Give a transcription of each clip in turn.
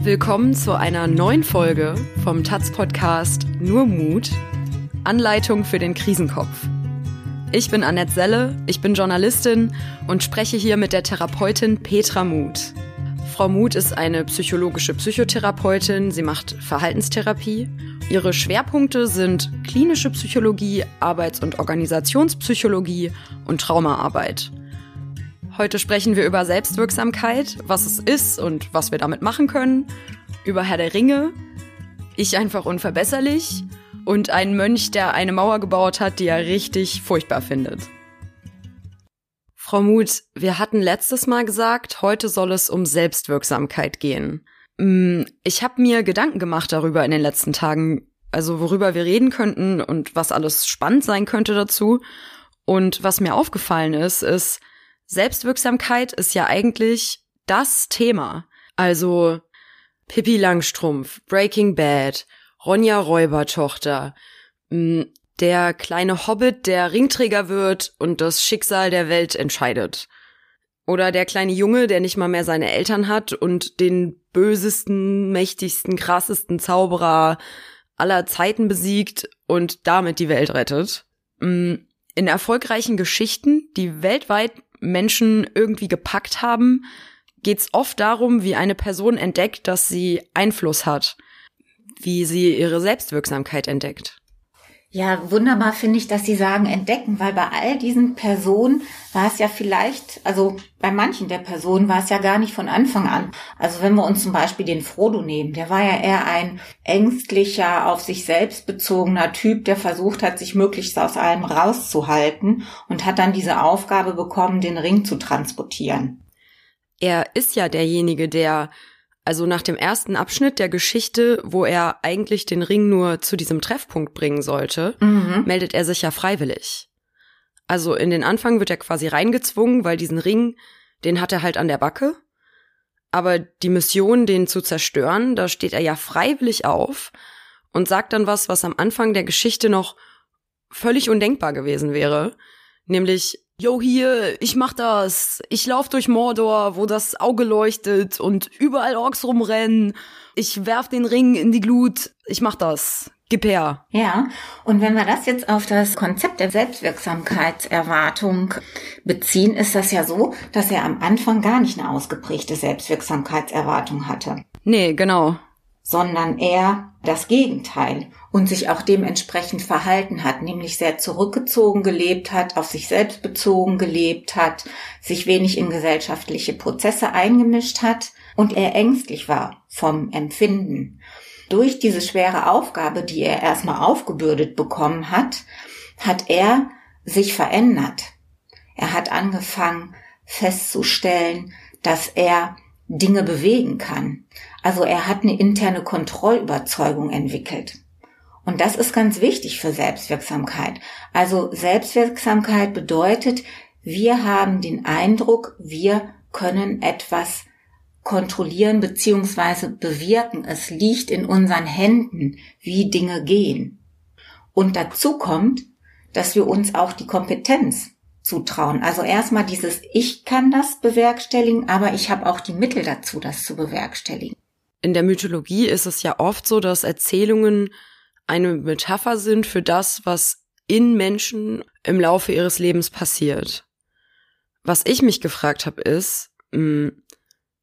Willkommen zu einer neuen Folge vom Taz Podcast Nur Mut. Anleitung für den Krisenkopf. Ich bin Annette Selle, ich bin Journalistin und spreche hier mit der Therapeutin Petra Muth. Frau Muth ist eine psychologische Psychotherapeutin, sie macht Verhaltenstherapie. Ihre Schwerpunkte sind klinische Psychologie, Arbeits- und Organisationspsychologie und Traumaarbeit. Heute sprechen wir über Selbstwirksamkeit, was es ist und was wir damit machen können, über Herr der Ringe, ich einfach unverbesserlich und einen Mönch, der eine Mauer gebaut hat, die er richtig furchtbar findet. Frau Muth, wir hatten letztes Mal gesagt, heute soll es um Selbstwirksamkeit gehen. Mm, ich habe mir Gedanken gemacht darüber in den letzten Tagen, also worüber wir reden könnten und was alles spannend sein könnte dazu. Und was mir aufgefallen ist, ist, Selbstwirksamkeit ist ja eigentlich das Thema. Also Pippi Langstrumpf, Breaking Bad, Ronja Räubertochter, mm, der kleine Hobbit, der Ringträger wird und das Schicksal der Welt entscheidet. Oder der kleine Junge, der nicht mal mehr seine Eltern hat und den bösesten, mächtigsten, krassesten Zauberer aller Zeiten besiegt und damit die Welt rettet. Mm, in erfolgreichen Geschichten, die weltweit Menschen irgendwie gepackt haben, geht's oft darum, wie eine Person entdeckt, dass sie Einfluss hat, wie sie ihre Selbstwirksamkeit entdeckt. Ja, wunderbar finde ich, dass Sie sagen entdecken, weil bei all diesen Personen war es ja vielleicht, also bei manchen der Personen war es ja gar nicht von Anfang an. Also wenn wir uns zum Beispiel den Frodo nehmen, der war ja eher ein ängstlicher, auf sich selbst bezogener Typ, der versucht hat, sich möglichst aus allem rauszuhalten und hat dann diese Aufgabe bekommen, den Ring zu transportieren. Er ist ja derjenige, der also nach dem ersten Abschnitt der Geschichte, wo er eigentlich den Ring nur zu diesem Treffpunkt bringen sollte, mhm. meldet er sich ja freiwillig. Also in den Anfang wird er quasi reingezwungen, weil diesen Ring, den hat er halt an der Backe. Aber die Mission, den zu zerstören, da steht er ja freiwillig auf und sagt dann was, was am Anfang der Geschichte noch völlig undenkbar gewesen wäre. Nämlich, yo hier, ich mach das. Ich lauf durch Mordor, wo das Auge leuchtet und überall Orks rumrennen. Ich werf den Ring in die Glut. Ich mach das. Gib her. Ja, und wenn wir das jetzt auf das Konzept der Selbstwirksamkeitserwartung beziehen, ist das ja so, dass er am Anfang gar nicht eine ausgeprägte Selbstwirksamkeitserwartung hatte. Nee, genau. Sondern eher das Gegenteil und sich auch dementsprechend verhalten hat, nämlich sehr zurückgezogen gelebt hat, auf sich selbst bezogen gelebt hat, sich wenig in gesellschaftliche Prozesse eingemischt hat und er ängstlich war vom Empfinden. Durch diese schwere Aufgabe, die er erstmal aufgebürdet bekommen hat, hat er sich verändert. Er hat angefangen festzustellen, dass er Dinge bewegen kann. Also er hat eine interne Kontrollüberzeugung entwickelt. Und das ist ganz wichtig für Selbstwirksamkeit. Also Selbstwirksamkeit bedeutet, wir haben den Eindruck, wir können etwas kontrollieren bzw. bewirken. Es liegt in unseren Händen, wie Dinge gehen. Und dazu kommt, dass wir uns auch die Kompetenz zutrauen. Also erstmal dieses Ich kann das bewerkstelligen, aber ich habe auch die Mittel dazu, das zu bewerkstelligen. In der Mythologie ist es ja oft so, dass Erzählungen eine Metapher sind für das, was in Menschen im Laufe ihres Lebens passiert. Was ich mich gefragt habe, ist, hm,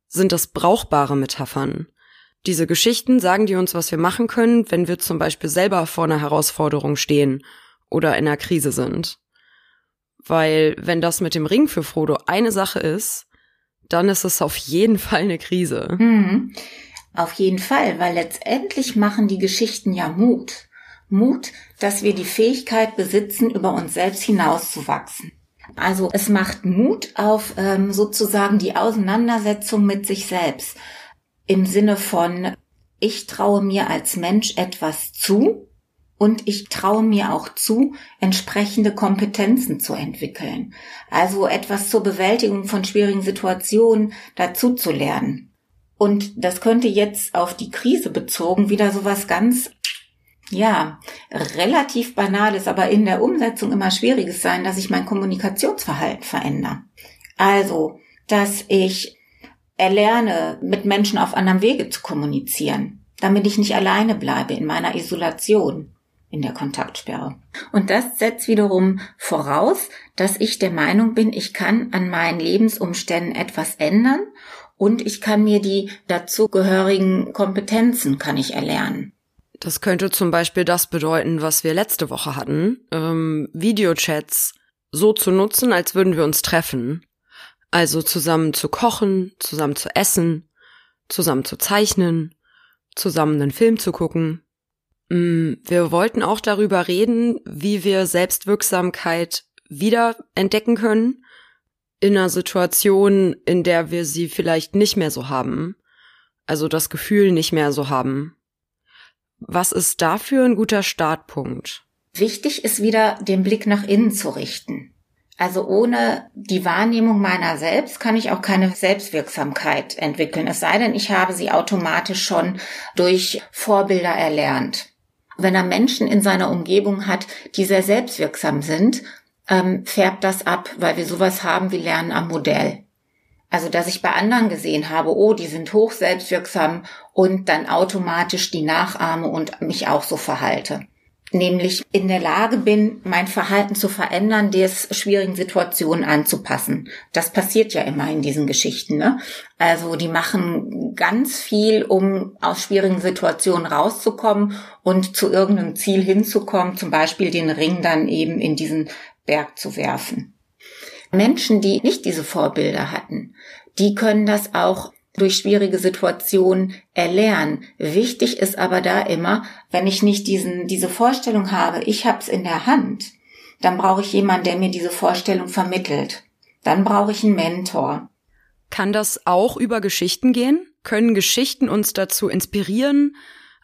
sind das brauchbare Metaphern? Diese Geschichten sagen die uns, was wir machen können, wenn wir zum Beispiel selber vor einer Herausforderung stehen oder in einer Krise sind. Weil wenn das mit dem Ring für Frodo eine Sache ist, dann ist es auf jeden Fall eine Krise. Mhm. Auf jeden Fall, weil letztendlich machen die Geschichten ja Mut. Mut, dass wir die Fähigkeit besitzen, über uns selbst hinauszuwachsen. Also es macht Mut auf ähm, sozusagen die Auseinandersetzung mit sich selbst. Im Sinne von, ich traue mir als Mensch etwas zu und ich traue mir auch zu, entsprechende Kompetenzen zu entwickeln. Also etwas zur Bewältigung von schwierigen Situationen dazu zu lernen. Und das könnte jetzt auf die Krise bezogen wieder so was ganz, ja, relativ banales, aber in der Umsetzung immer schwieriges sein, dass ich mein Kommunikationsverhalten verändere. Also, dass ich erlerne, mit Menschen auf anderem Wege zu kommunizieren, damit ich nicht alleine bleibe in meiner Isolation in der Kontaktsperre. Und das setzt wiederum voraus, dass ich der Meinung bin, ich kann an meinen Lebensumständen etwas ändern und ich kann mir die dazugehörigen Kompetenzen kann ich erlernen. Das könnte zum Beispiel das bedeuten, was wir letzte Woche hatten, ähm, Videochats so zu nutzen, als würden wir uns treffen. Also zusammen zu kochen, zusammen zu essen, zusammen zu zeichnen, zusammen einen Film zu gucken. Mm, wir wollten auch darüber reden, wie wir Selbstwirksamkeit wieder entdecken können in einer Situation, in der wir sie vielleicht nicht mehr so haben. Also das Gefühl nicht mehr so haben. Was ist dafür ein guter Startpunkt? Wichtig ist wieder, den Blick nach innen zu richten. Also ohne die Wahrnehmung meiner selbst kann ich auch keine Selbstwirksamkeit entwickeln. Es sei denn, ich habe sie automatisch schon durch Vorbilder erlernt. Wenn er Menschen in seiner Umgebung hat, die sehr selbstwirksam sind, ähm, färbt das ab, weil wir sowas haben wie Lernen am Modell. Also, dass ich bei anderen gesehen habe, oh, die sind hoch selbstwirksam und dann automatisch die nachahme und mich auch so verhalte. Nämlich in der Lage bin, mein Verhalten zu verändern, des schwierigen Situationen anzupassen. Das passiert ja immer in diesen Geschichten. Ne? Also die machen ganz viel, um aus schwierigen Situationen rauszukommen und zu irgendeinem Ziel hinzukommen, zum Beispiel den Ring dann eben in diesen Berg zu werfen. Menschen, die nicht diese Vorbilder hatten, die können das auch durch schwierige Situationen erlernen. Wichtig ist aber da immer, wenn ich nicht diesen, diese Vorstellung habe, ich hab's in der Hand, dann brauche ich jemanden, der mir diese Vorstellung vermittelt. Dann brauche ich einen Mentor. Kann das auch über Geschichten gehen? Können Geschichten uns dazu inspirieren,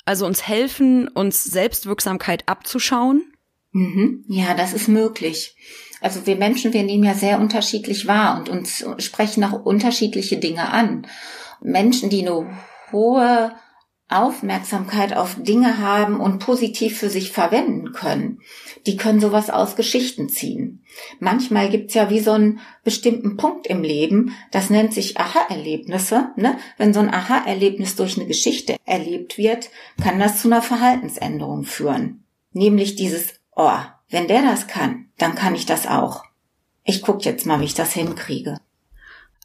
also uns helfen, uns Selbstwirksamkeit abzuschauen? Mhm. Ja, das ist möglich. Also wir Menschen, wir nehmen ja sehr unterschiedlich wahr und uns sprechen auch unterschiedliche Dinge an. Menschen, die eine hohe Aufmerksamkeit auf Dinge haben und positiv für sich verwenden können, die können sowas aus Geschichten ziehen. Manchmal gibt's ja wie so einen bestimmten Punkt im Leben, das nennt sich Aha-Erlebnisse. Ne? Wenn so ein Aha-Erlebnis durch eine Geschichte erlebt wird, kann das zu einer Verhaltensänderung führen. Nämlich dieses oh, wenn der das kann, dann kann ich das auch. Ich guck jetzt mal, wie ich das hinkriege.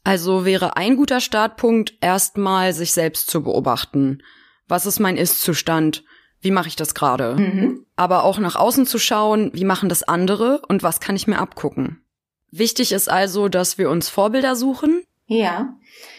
Also wäre ein guter Startpunkt, erstmal sich selbst zu beobachten. Was ist mein Ist-Zustand? Wie mache ich das gerade? Mhm. Aber auch nach außen zu schauen, wie machen das andere und was kann ich mir abgucken? Wichtig ist also, dass wir uns Vorbilder suchen. Ja,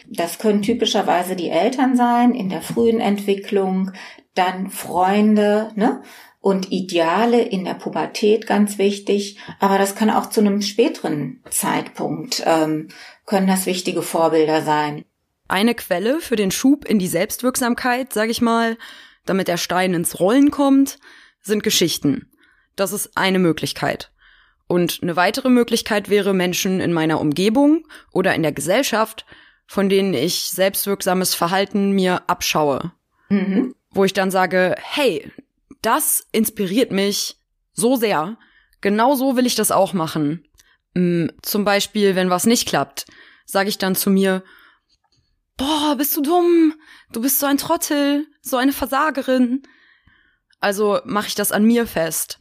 das können typischerweise die Eltern sein in der frühen Entwicklung, dann Freunde, ne? Und Ideale in der Pubertät ganz wichtig, aber das kann auch zu einem späteren Zeitpunkt, ähm, können das wichtige Vorbilder sein. Eine Quelle für den Schub in die Selbstwirksamkeit, sag ich mal, damit der Stein ins Rollen kommt, sind Geschichten. Das ist eine Möglichkeit. Und eine weitere Möglichkeit wäre Menschen in meiner Umgebung oder in der Gesellschaft, von denen ich selbstwirksames Verhalten mir abschaue. Mhm. Wo ich dann sage, hey, das inspiriert mich so sehr. Genau so will ich das auch machen. Hm, zum Beispiel, wenn was nicht klappt, sage ich dann zu mir, boah, bist du dumm, du bist so ein Trottel, so eine Versagerin. Also mache ich das an mir fest.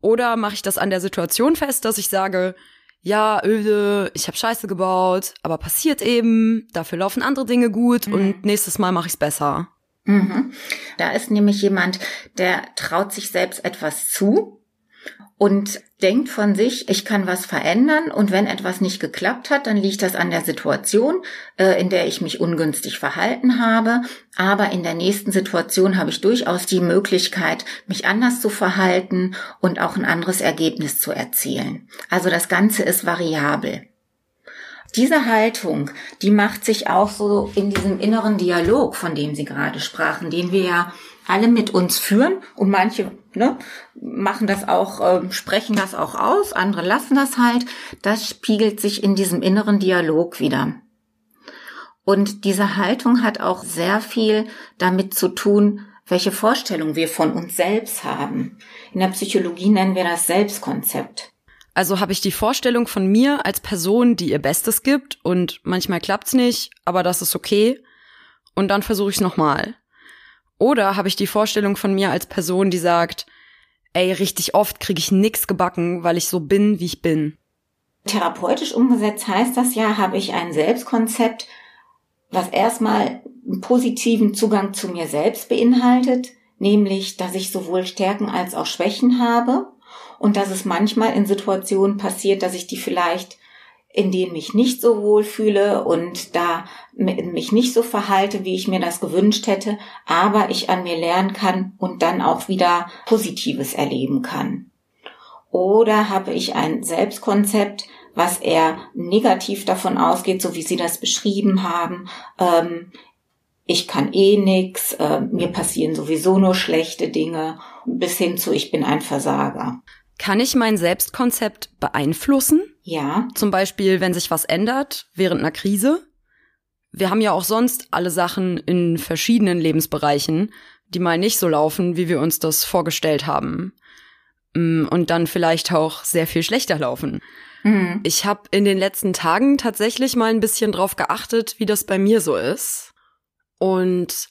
Oder mache ich das an der Situation fest, dass ich sage, ja, öde, ich habe Scheiße gebaut, aber passiert eben, dafür laufen andere Dinge gut mhm. und nächstes Mal mache ich's besser. Mhm. Da ist nämlich jemand, der traut sich selbst etwas zu und denkt von sich, ich kann was verändern und wenn etwas nicht geklappt hat, dann liegt das an der Situation, äh, in der ich mich ungünstig verhalten habe. Aber in der nächsten Situation habe ich durchaus die Möglichkeit, mich anders zu verhalten und auch ein anderes Ergebnis zu erzielen. Also das Ganze ist variabel. Diese Haltung, die macht sich auch so in diesem inneren Dialog, von dem Sie gerade sprachen, den wir ja alle mit uns führen und manche ne, machen das auch, äh, sprechen das auch aus, andere lassen das halt. Das spiegelt sich in diesem inneren Dialog wieder. Und diese Haltung hat auch sehr viel damit zu tun, welche Vorstellung wir von uns selbst haben. In der Psychologie nennen wir das Selbstkonzept. Also habe ich die Vorstellung von mir als Person, die ihr Bestes gibt und manchmal klappt's nicht, aber das ist okay. Und dann versuche ich es nochmal. Oder habe ich die Vorstellung von mir als Person, die sagt, ey, richtig oft kriege ich nix gebacken, weil ich so bin, wie ich bin. Therapeutisch umgesetzt heißt das ja, habe ich ein Selbstkonzept, was erstmal einen positiven Zugang zu mir selbst beinhaltet, nämlich, dass ich sowohl Stärken als auch Schwächen habe und dass es manchmal in Situationen passiert, dass ich die vielleicht in denen ich nicht so wohl fühle und da mich nicht so verhalte, wie ich mir das gewünscht hätte, aber ich an mir lernen kann und dann auch wieder Positives erleben kann. Oder habe ich ein Selbstkonzept, was eher negativ davon ausgeht, so wie Sie das beschrieben haben, ähm, ich kann eh nix, äh, mir passieren sowieso nur schlechte Dinge, bis hin zu ich bin ein Versager. Kann ich mein Selbstkonzept beeinflussen? Ja. Zum Beispiel, wenn sich was ändert während einer Krise. Wir haben ja auch sonst alle Sachen in verschiedenen Lebensbereichen, die mal nicht so laufen, wie wir uns das vorgestellt haben. Mm, und dann vielleicht auch sehr viel schlechter laufen. Mhm. Ich habe in den letzten Tagen tatsächlich mal ein bisschen drauf geachtet, wie das bei mir so ist. Und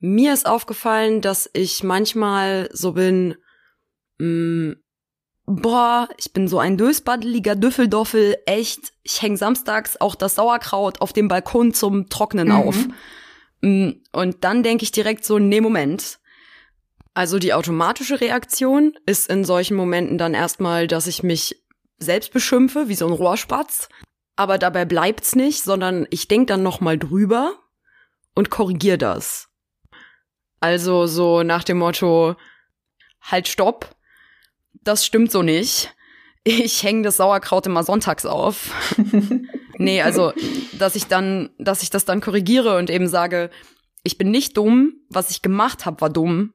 mir ist aufgefallen, dass ich manchmal so bin, mh, mm, boah, ich bin so ein dösbaddeliger Düffeldoffel, echt. Ich häng samstags auch das Sauerkraut auf dem Balkon zum Trocknen mhm. auf. Mm, und dann denke ich direkt so, nee, Moment. Also die automatische Reaktion ist in solchen Momenten dann erstmal, dass ich mich selbst beschimpfe, wie so ein Rohrspatz. Aber dabei bleibt's nicht, sondern ich denk dann nochmal drüber und korrigier das. Also so nach dem Motto, halt stopp, das stimmt so nicht. Ich hänge das Sauerkraut immer sonntags auf. nee, also, dass ich dann, dass ich das dann korrigiere und eben sage, ich bin nicht dumm, was ich gemacht habe, war dumm.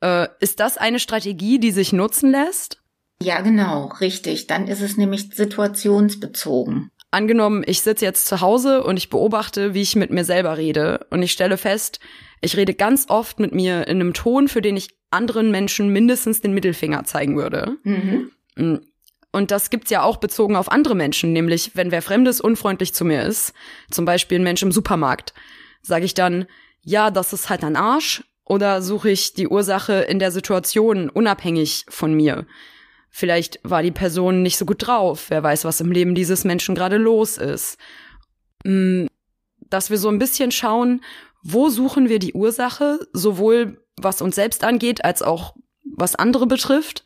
Äh, ist das eine Strategie, die sich nutzen lässt? Ja, genau, richtig. Dann ist es nämlich situationsbezogen. Angenommen, ich sitze jetzt zu Hause und ich beobachte, wie ich mit mir selber rede und ich stelle fest, ich rede ganz oft mit mir in einem Ton, für den ich anderen Menschen mindestens den Mittelfinger zeigen würde. Mhm. Mm. Und das gibt's ja auch bezogen auf andere Menschen, nämlich wenn wer Fremdes unfreundlich zu mir ist, zum Beispiel ein Mensch im Supermarkt, sage ich dann, ja, das ist halt ein Arsch, oder suche ich die Ursache in der Situation unabhängig von mir? Vielleicht war die Person nicht so gut drauf, wer weiß, was im Leben dieses Menschen gerade los ist. Mm. Dass wir so ein bisschen schauen, wo suchen wir die Ursache, sowohl was uns selbst angeht, als auch was andere betrifft.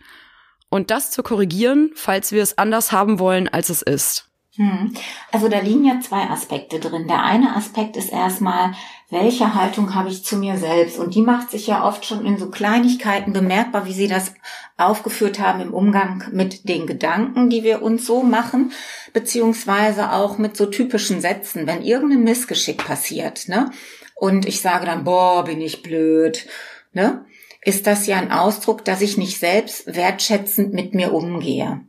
Und das zu korrigieren, falls wir es anders haben wollen, als es ist. Hm. Also da liegen ja zwei Aspekte drin. Der eine Aspekt ist erstmal, welche Haltung habe ich zu mir selbst? Und die macht sich ja oft schon in so Kleinigkeiten bemerkbar, wie Sie das aufgeführt haben im Umgang mit den Gedanken, die wir uns so machen, beziehungsweise auch mit so typischen Sätzen, wenn irgendein Missgeschick passiert, ne? Und ich sage dann, boah, bin ich blöd ne, ist das ja ein Ausdruck, dass ich nicht selbst wertschätzend mit mir umgehe,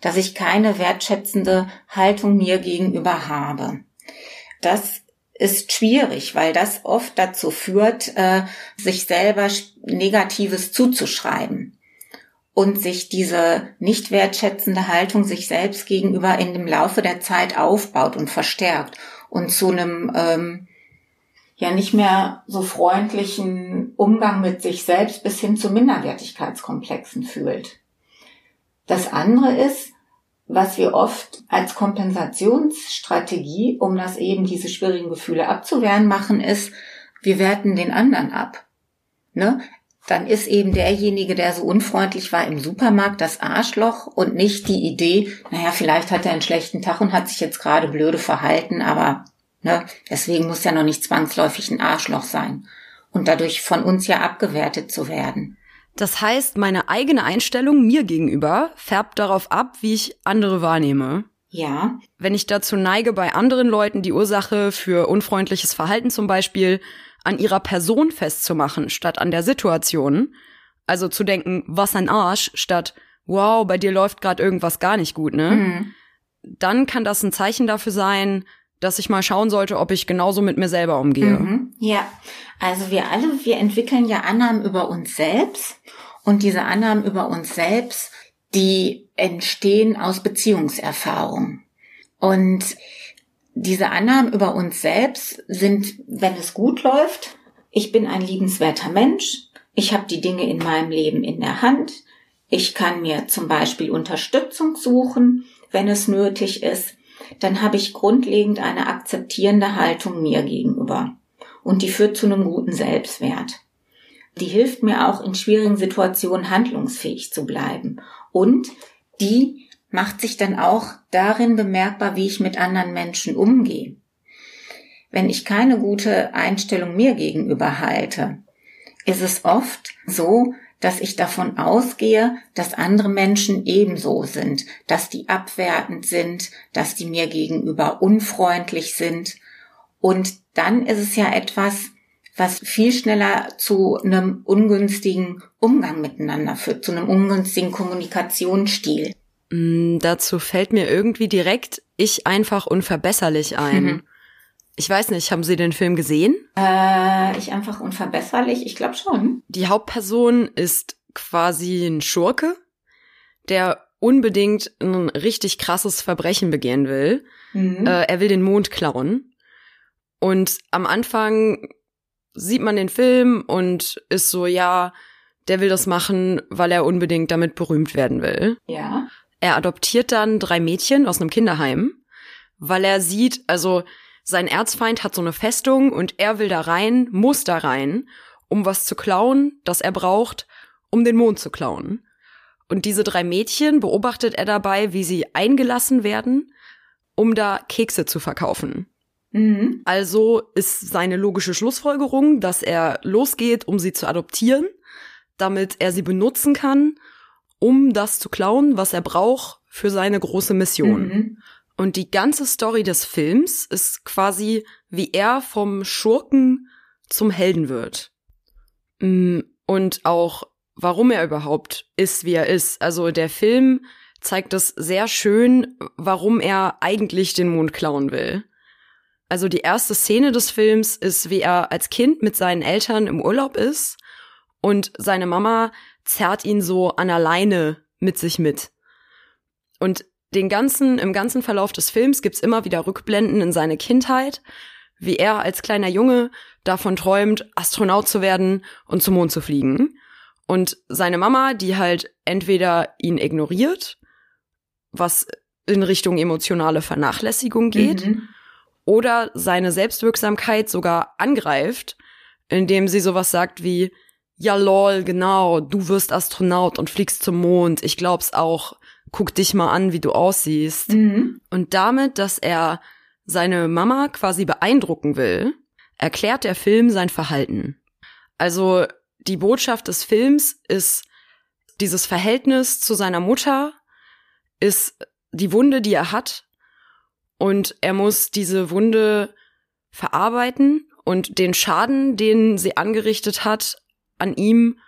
dass ich keine wertschätzende Haltung mir gegenüber habe. Das ist schwierig, weil das oft dazu führt, äh, sich selber Negatives zuzuschreiben und sich diese nicht wertschätzende Haltung sich selbst gegenüber in dem Laufe der Zeit aufbaut und verstärkt und zu einem ähm, ja nicht mehr so freundlichen Umgang mit sich selbst bis hin zu Minderwertigkeitskomplexen fühlt. Das andere ist, was wir oft als Kompensationsstrategie, um das eben diese schwierigen Gefühle abzuwehren machen, ist, wir werten den anderen ab. Ne? Dann ist eben derjenige, der so unfreundlich war im Supermarkt, das Arschloch und nicht die Idee, naja, vielleicht hat er einen schlechten Tag und hat sich jetzt gerade blöde verhalten, aber Ne? Deswegen muss ja noch nicht zwangsläufig ein Arschloch sein und dadurch von uns ja abgewertet zu werden. Das heißt, meine eigene Einstellung mir gegenüber färbt darauf ab, wie ich andere wahrnehme. Ja. Wenn ich dazu neige, bei anderen Leuten die Ursache für unfreundliches Verhalten zum Beispiel an ihrer Person festzumachen, statt an der Situation, also zu denken, was ein Arsch, statt wow, bei dir läuft gerade irgendwas gar nicht gut, ne? Mhm. Dann kann das ein Zeichen dafür sein, dass ich mal schauen sollte, ob ich genauso mit mir selber umgehe. Mhm, ja, also wir alle, wir entwickeln ja Annahmen über uns selbst. Und diese Annahmen über uns selbst, die entstehen aus Beziehungserfahrung. Und diese Annahmen über uns selbst sind, wenn es gut läuft, ich bin ein liebenswerter Mensch, ich habe die Dinge in meinem Leben in der Hand, ich kann mir zum Beispiel Unterstützung suchen, wenn es nötig ist, dann habe ich grundlegend eine akzeptierende Haltung mir gegenüber. Und die führt zu einem guten Selbstwert. Die hilft mir auch in schwierigen Situationen handlungsfähig zu bleiben. Und die macht sich dann auch darin bemerkbar, wie ich mit anderen Menschen umgehe. Wenn ich keine gute Einstellung mir gegenüber halte, ist es oft so, dass ich davon ausgehe, dass andere Menschen ebenso sind, dass die abwertend sind, dass die mir gegenüber unfreundlich sind. Und dann ist es ja etwas, was viel schneller zu einem ungünstigen Umgang miteinander führt, zu einem ungünstigen Kommunikationsstil. Mm, dazu fällt mir irgendwie direkt ich einfach unverbesserlich ein. Mhm. Ich weiß nicht, haben Sie den Film gesehen? Äh, ich einfach unverbesserlich, ich glaube schon. Die Hauptperson ist quasi ein Schurke, der unbedingt ein richtig krasses Verbrechen begehen will. Mhm. Äh, er will den Mond klauen. Und am Anfang sieht man den Film und ist so, ja, der will das machen, weil er unbedingt damit berühmt werden will. Ja. Er adoptiert dann drei Mädchen aus einem Kinderheim, weil er sieht, also sein Erzfeind hat so eine Festung und er will da rein, muss da rein, um was zu klauen, das er braucht, um den Mond zu klauen. Und diese drei Mädchen beobachtet er dabei, wie sie eingelassen werden, um da Kekse zu verkaufen. Mhm. Also ist seine logische Schlussfolgerung, dass er losgeht, um sie zu adoptieren, damit er sie benutzen kann, um das zu klauen, was er braucht für seine große Mission. Mhm. Und die ganze Story des Films ist quasi, wie er vom Schurken zum Helden wird. Mm, und auch, warum er überhaupt ist, wie er ist. Also der Film zeigt es sehr schön, warum er eigentlich den Mond klauen will. Also die erste Szene des Films ist, wie er als Kind mit seinen Eltern im Urlaub ist und seine Mama zerrt ihn so an alleine mit sich mit. Und den ganzen, im ganzen Verlauf des Films gibt's immer wieder Rückblenden in seine Kindheit, wie er als kleiner Junge davon träumt, Astronaut zu werden und zum Mond zu fliegen. Und seine Mama, die halt entweder ihn ignoriert, was in Richtung emotionale Vernachlässigung geht, mhm. oder seine Selbstwirksamkeit sogar angreift, indem sie sowas sagt wie, ja lol, genau, du wirst Astronaut und fliegst zum Mond, ich glaub's auch, guck dich mal an, wie du aussiehst. Mhm. Und damit, dass er seine Mama quasi beeindrucken will, erklärt der Film sein Verhalten. Also die Botschaft des Films ist dieses Verhältnis zu seiner Mutter, ist die Wunde, die er hat, und er muss diese Wunde verarbeiten und den Schaden, den sie angerichtet hat, an ihm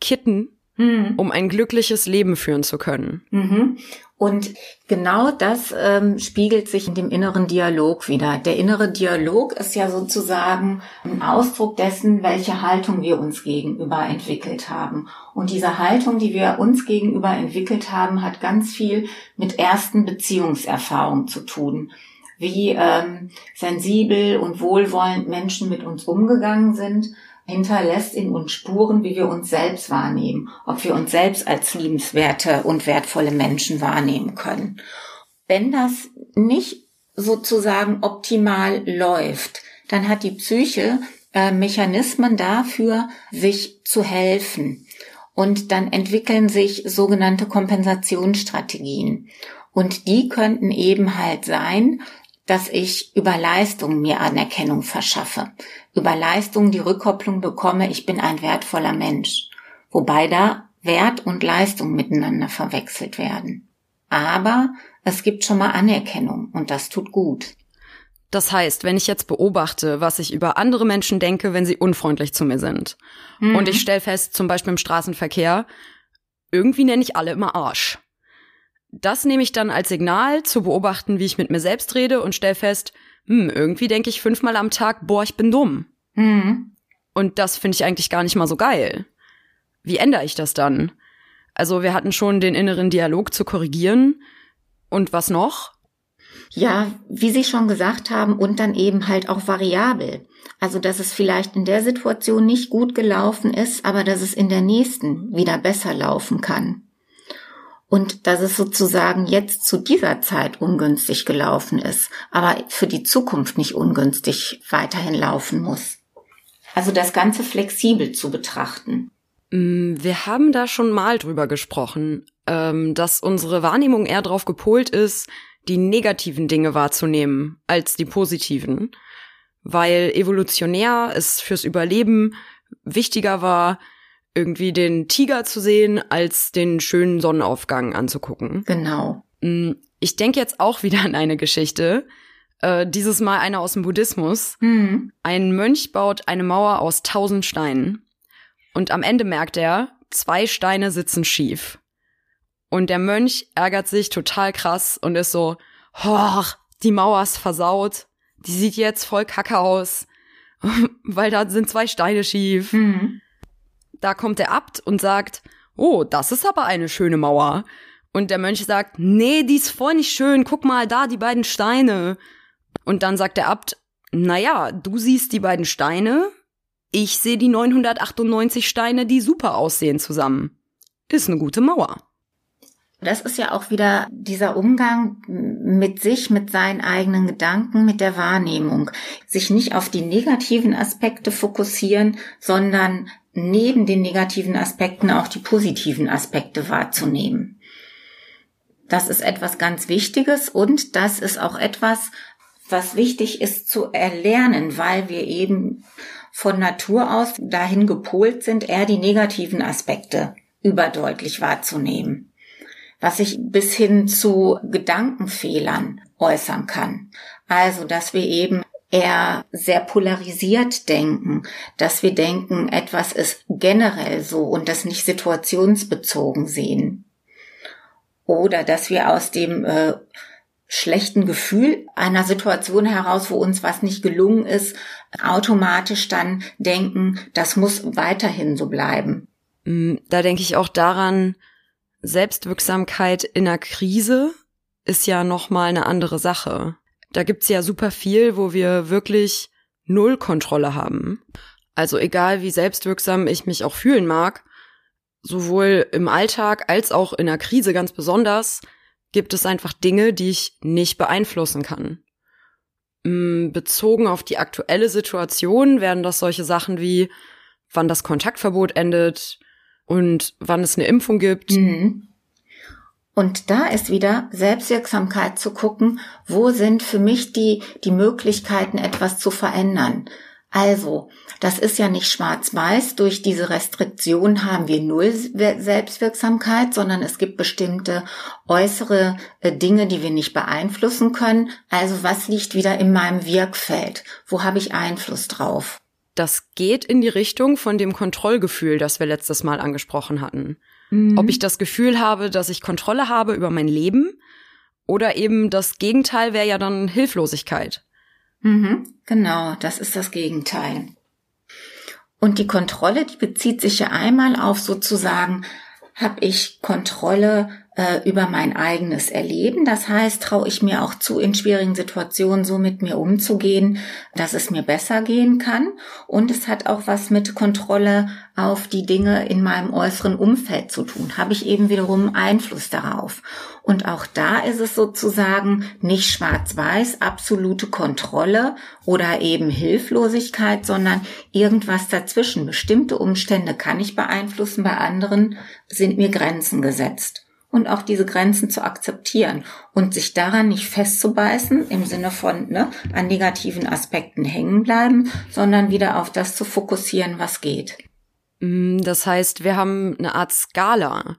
kitten, mhm. um ein glückliches Leben führen zu können. Mhm. Und genau das ähm, spiegelt sich in dem inneren Dialog wieder. Der innere Dialog ist ja sozusagen ein Ausdruck dessen, welche Haltung wir uns gegenüber entwickelt haben. Und diese Haltung, die wir uns gegenüber entwickelt haben, hat ganz viel mit ersten Beziehungserfahrungen zu tun wie ähm, sensibel und wohlwollend Menschen mit uns umgegangen sind hinterlässt in uns Spuren, wie wir uns selbst wahrnehmen, ob wir uns selbst als liebenswerte und wertvolle Menschen wahrnehmen können. Wenn das nicht sozusagen optimal läuft, dann hat die Psyche äh, Mechanismen dafür, sich zu helfen. Und dann entwickeln sich sogenannte Kompensationsstrategien. Und die könnten eben halt sein, dass ich über Leistung mir Anerkennung verschaffe, über Leistung die Rückkopplung bekomme, ich bin ein wertvoller Mensch, wobei da Wert und Leistung miteinander verwechselt werden. Aber es gibt schon mal Anerkennung und das tut gut. Das heißt, wenn ich jetzt beobachte, was ich über andere Menschen denke, wenn sie unfreundlich zu mir sind, mhm. und ich stelle fest, zum Beispiel im Straßenverkehr, irgendwie nenne ich alle immer Arsch das nehme ich dann als Signal zu beobachten, wie ich mit mir selbst rede und stell fest, hm, irgendwie denke ich fünfmal am Tag, boah, ich bin dumm. Mhm. Und das finde ich eigentlich gar nicht mal so geil. Wie ändere ich das dann? Also wir hatten schon den inneren Dialog zu korrigieren. Und was noch? Ja, wie Sie schon gesagt haben, und dann eben halt auch variabel. Also, dass es vielleicht in der Situation nicht gut gelaufen ist, aber dass es in der nächsten wieder besser laufen kann. Und dass es sozusagen jetzt zu dieser Zeit ungünstig gelaufen ist, aber für die Zukunft nicht ungünstig weiterhin laufen muss. Also das Ganze flexibel zu betrachten. Mm, wir haben da schon mal drüber gesprochen, ähm, dass unsere Wahrnehmung eher darauf gepolt ist, die negativen Dinge wahrzunehmen als die positiven, weil evolutionär es fürs Überleben wichtiger war, irgendwie den Tiger zu sehen, als den schönen Sonnenaufgang anzugucken. Genau. Mm, ich denke jetzt auch wieder an eine Geschichte. Äh, dieses Mal eine aus dem Buddhismus. Mhm. Ein Mönch baut eine Mauer aus tausend Steinen. Und am Ende merkt er, zwei Steine sitzen schief. Und der Mönch ärgert sich total krass und ist so, oh, die Mauer ist versaut. Die sieht jetzt voll kacke aus, weil da sind zwei Steine schief. Mhm. Da kommt der Abt und sagt, oh, das ist aber eine schöne Mauer. Und der Mönch sagt, nee, die ist voll nicht schön, guck mal da, die beiden Steine. Und dann sagt der Abt, naja, du siehst die beiden Steine, ich sehe die 998 Steine, die super aussehen zusammen. Ist eine gute Mauer. Das ist ja auch wieder dieser Umgang mit sich, mit seinen eigenen Gedanken, mit der Wahrnehmung. Sich nicht auf die negativen Aspekte fokussieren, sondern neben den negativen Aspekten auch die positiven Aspekte wahrzunehmen. Das ist etwas ganz Wichtiges und das ist auch etwas, was wichtig ist zu erlernen, weil wir eben von Natur aus dahin gepolt sind, eher die negativen Aspekte überdeutlich wahrzunehmen. Was sich bis hin zu Gedankenfehlern äußern kann. Also, dass wir eben eher sehr polarisiert denken, dass wir denken, etwas ist generell so und das nicht situationsbezogen sehen. Oder dass wir aus dem äh, schlechten Gefühl einer Situation heraus, wo uns was nicht gelungen ist, automatisch dann denken, das muss weiterhin so bleiben. Mm, da denke ich auch daran, Selbstwirksamkeit in einer Krise ist ja noch mal eine andere Sache. Da gibt's ja super viel, wo wir wirklich null Kontrolle haben. Also egal wie selbstwirksam ich mich auch fühlen mag, sowohl im Alltag als auch in der Krise ganz besonders, gibt es einfach Dinge, die ich nicht beeinflussen kann. Mm, bezogen auf die aktuelle Situation werden das solche Sachen wie, wann das Kontaktverbot endet und wann es eine Impfung gibt. Mhm. Und da ist wieder Selbstwirksamkeit zu gucken, wo sind für mich die, die Möglichkeiten, etwas zu verändern. Also, das ist ja nicht schwarz-weiß. Durch diese Restriktion haben wir null Selbstwirksamkeit, sondern es gibt bestimmte äußere äh, Dinge, die wir nicht beeinflussen können. Also, was liegt wieder in meinem Wirkfeld? Wo habe ich Einfluss drauf? Das geht in die Richtung von dem Kontrollgefühl, das wir letztes Mal angesprochen hatten. Mhm. Ob ich das Gefühl habe, dass ich Kontrolle habe über mein Leben oder eben das Gegenteil wäre ja dann Hilflosigkeit. Mhm, genau, das ist das Gegenteil. Und die Kontrolle, die bezieht sich ja einmal auf sozusagen, habe ich Kontrolle äh, über mein eigenes Erleben. Das heißt, traue ich mir auch zu, in schwierigen Situationen so mit mir umzugehen, dass es mir besser gehen kann. Und es hat auch was mit Kontrolle auf die Dinge in meinem äußeren Umfeld zu tun. Habe ich eben wiederum Einfluss darauf. Und auch da ist es sozusagen nicht schwarz-weiß, absolute Kontrolle oder eben Hilflosigkeit, sondern irgendwas dazwischen. Bestimmte Umstände kann ich beeinflussen, bei anderen sind mir Grenzen gesetzt und auch diese Grenzen zu akzeptieren und sich daran nicht festzubeißen im Sinne von ne, an negativen Aspekten hängen bleiben, sondern wieder auf das zu fokussieren, was geht. Mm, das heißt, wir haben eine Art Skala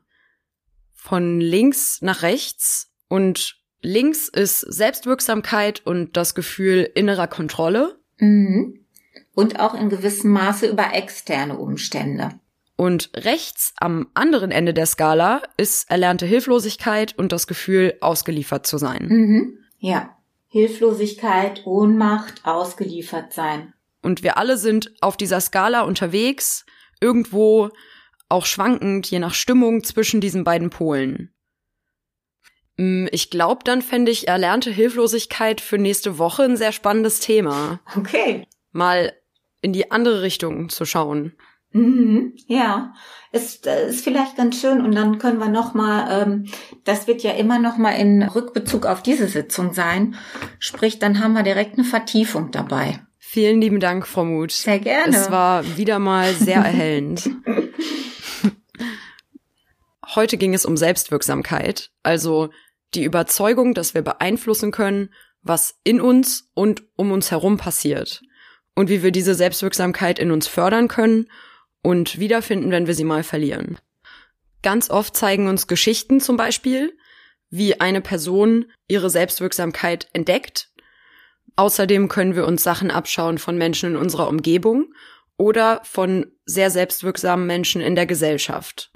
von links nach rechts und links ist Selbstwirksamkeit und das Gefühl innerer Kontrolle. Mhm. Und auch in gewissem Maße über externe Umstände. Und rechts am anderen Ende der Skala ist erlernte Hilflosigkeit und das Gefühl, ausgeliefert zu sein. Mhm. Ja. Hilflosigkeit, Ohnmacht, ausgeliefert sein. Und wir alle sind auf dieser Skala unterwegs, irgendwo auch schwankend, je nach Stimmung zwischen diesen beiden Polen. Mm, ich glaube, dann fände ich erlernte Hilflosigkeit für nächste Woche ein sehr spannendes Thema. Okay. Mal in die andere Richtung zu schauen. Mhm, ja, ist, äh, ist vielleicht ganz schön und dann können wir noch mal, ähm, das wird ja immer noch mal in Rückbezug auf diese Sitzung sein, sprich, dann haben wir direkt eine Vertiefung dabei. Vielen lieben Dank, Frau Muth. Sehr gerne. Es war wieder mal sehr erhellend. Heute ging es um Selbstwirksamkeit, also die Überzeugung, dass wir beeinflussen können, was in uns und um uns herum passiert und wie wir diese Selbstwirksamkeit in uns fördern können und wiederfinden, wenn wir sie mal verlieren. Ganz oft zeigen uns Geschichten zum Beispiel, wie eine Person ihre Selbstwirksamkeit entdeckt. Außerdem können wir uns Sachen abschauen von Menschen in unserer Umgebung oder von sehr selbstwirksamen Menschen in der Gesellschaft.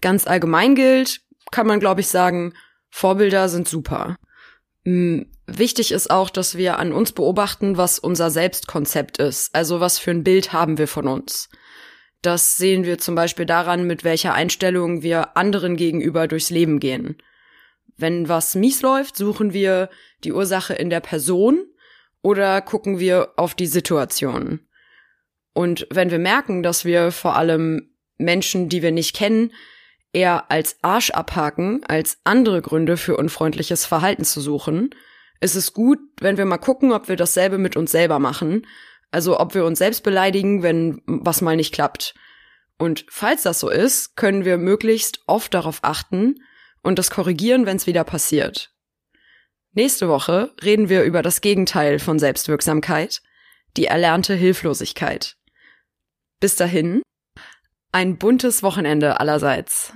Ganz allgemein gilt, kann man, glaube ich, sagen, Vorbilder sind super. Hm, wichtig ist auch, dass wir an uns beobachten, was unser Selbstkonzept ist. Also was für ein Bild haben wir von uns. Das sehen wir zum Beispiel daran, mit welcher Einstellung wir anderen gegenüber durchs Leben gehen. Wenn was mies läuft, suchen wir die Ursache in der Person oder gucken wir auf die Situation. Und wenn wir merken, dass wir vor allem Menschen, die wir nicht kennen, eher als Arsch abhaken, als andere Gründe für unfreundliches Verhalten zu suchen, ist es gut, wenn wir mal gucken, ob wir dasselbe mit uns selber machen. Also ob wir uns selbst beleidigen, wenn was mal nicht klappt. Und falls das so ist, können wir möglichst oft darauf achten und das korrigieren, wenn es wieder passiert. Nächste Woche reden wir über das Gegenteil von Selbstwirksamkeit, die erlernte Hilflosigkeit. Bis dahin, ein buntes Wochenende allerseits.